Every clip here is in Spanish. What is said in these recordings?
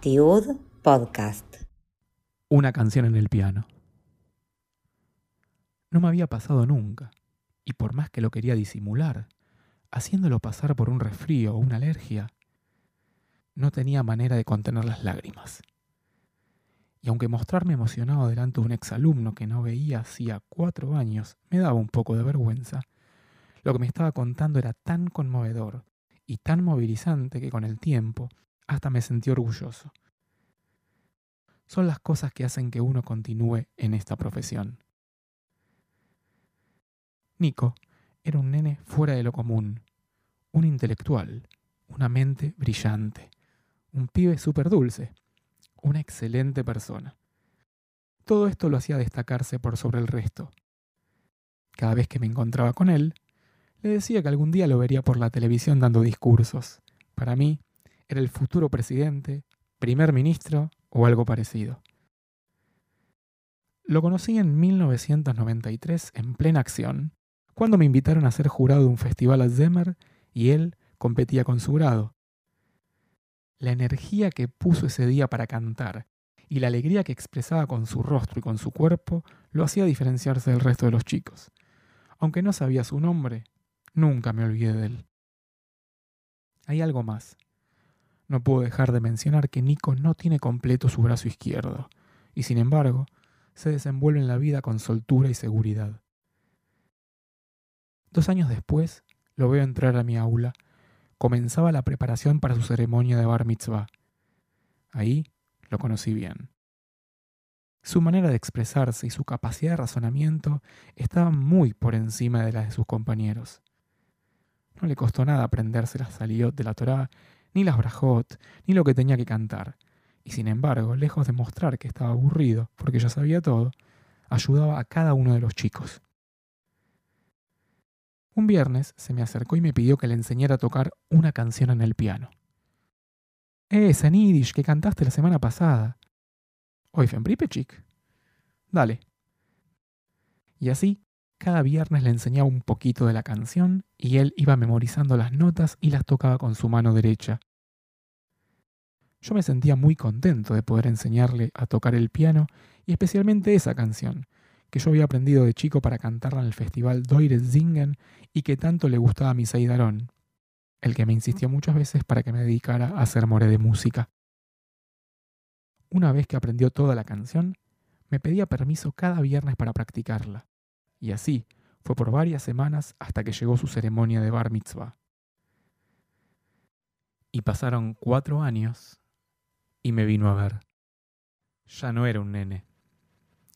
Tiud Podcast. Una canción en el piano. No me había pasado nunca, y por más que lo quería disimular, haciéndolo pasar por un resfrío o una alergia, no tenía manera de contener las lágrimas. Y aunque mostrarme emocionado delante de un exalumno que no veía hacía cuatro años me daba un poco de vergüenza, lo que me estaba contando era tan conmovedor y tan movilizante que con el tiempo hasta me sentí orgulloso. Son las cosas que hacen que uno continúe en esta profesión. Nico era un nene fuera de lo común, un intelectual, una mente brillante, un pibe súper dulce, una excelente persona. Todo esto lo hacía destacarse por sobre el resto. Cada vez que me encontraba con él, le decía que algún día lo vería por la televisión dando discursos. Para mí, era el futuro presidente, primer ministro o algo parecido. Lo conocí en 1993 en plena acción, cuando me invitaron a ser jurado de un festival a Zemer y él competía con su grado. La energía que puso ese día para cantar y la alegría que expresaba con su rostro y con su cuerpo lo hacía diferenciarse del resto de los chicos. Aunque no sabía su nombre, nunca me olvidé de él. Hay algo más. No puedo dejar de mencionar que Nico no tiene completo su brazo izquierdo, y sin embargo, se desenvuelve en la vida con soltura y seguridad. Dos años después, lo veo entrar a mi aula. Comenzaba la preparación para su ceremonia de bar mitzvah. Ahí lo conocí bien. Su manera de expresarse y su capacidad de razonamiento estaban muy por encima de las de sus compañeros. No le costó nada aprenderse las saliot de la Torá, ni las brajot, ni lo que tenía que cantar. Y sin embargo, lejos de mostrar que estaba aburrido, porque ya sabía todo, ayudaba a cada uno de los chicos. Un viernes se me acercó y me pidió que le enseñara a tocar una canción en el piano. Esa en Yiddish que cantaste la semana pasada. Hoy Pripechik. Dale. Y así, cada viernes le enseñaba un poquito de la canción y él iba memorizando las notas y las tocaba con su mano derecha. Yo me sentía muy contento de poder enseñarle a tocar el piano y especialmente esa canción, que yo había aprendido de chico para cantarla en el festival Doire Zingen y que tanto le gustaba a mi Seidarón, el que me insistió muchas veces para que me dedicara a hacer more de música. Una vez que aprendió toda la canción, me pedía permiso cada viernes para practicarla, y así fue por varias semanas hasta que llegó su ceremonia de bar mitzvah. Y pasaron cuatro años y me vino a ver. Ya no era un nene.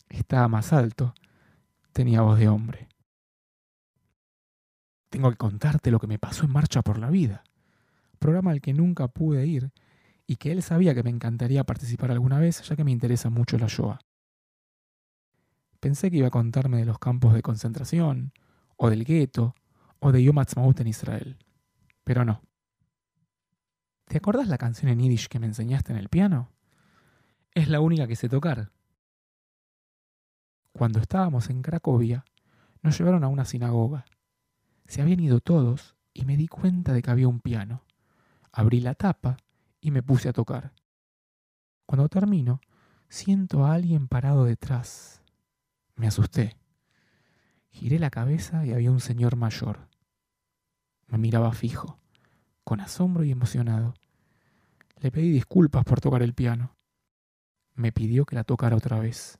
Estaba más alto. Tenía voz de hombre. Tengo que contarte lo que me pasó en Marcha por la Vida, programa al que nunca pude ir y que él sabía que me encantaría participar alguna vez, ya que me interesa mucho la Shoah. Pensé que iba a contarme de los campos de concentración, o del gueto, o de Yom Ha'atzmaut en Israel. Pero no. ¿Te acordás la canción en Yiddish que me enseñaste en el piano? Es la única que sé tocar. Cuando estábamos en Cracovia, nos llevaron a una sinagoga. Se habían ido todos y me di cuenta de que había un piano. Abrí la tapa y me puse a tocar. Cuando termino, siento a alguien parado detrás. Me asusté. Giré la cabeza y había un señor mayor. Me miraba fijo, con asombro y emocionado. Le pedí disculpas por tocar el piano. Me pidió que la tocara otra vez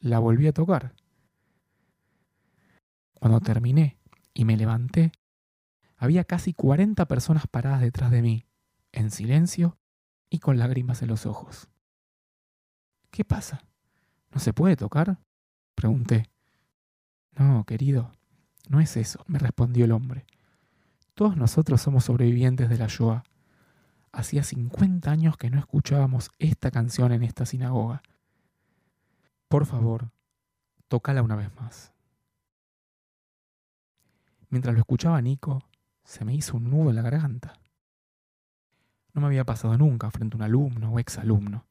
la volví a tocar. Cuando terminé y me levanté, había casi 40 personas paradas detrás de mí, en silencio y con lágrimas en los ojos. ¿Qué pasa? ¿No se puede tocar? Pregunté. No, querido, no es eso, me respondió el hombre. Todos nosotros somos sobrevivientes de la Shoah. Hacía 50 años que no escuchábamos esta canción en esta sinagoga. Por favor, tócala una vez más. Mientras lo escuchaba Nico, se me hizo un nudo en la garganta. No me había pasado nunca frente a un alumno o exalumno,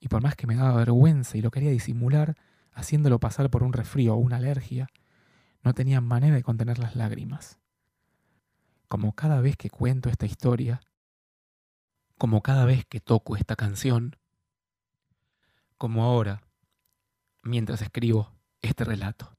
y por más que me daba vergüenza y lo quería disimular, haciéndolo pasar por un resfrío o una alergia, no tenía manera de contener las lágrimas. como cada vez que cuento esta historia, como cada vez que toco esta canción, como ahora, mientras escribo este relato.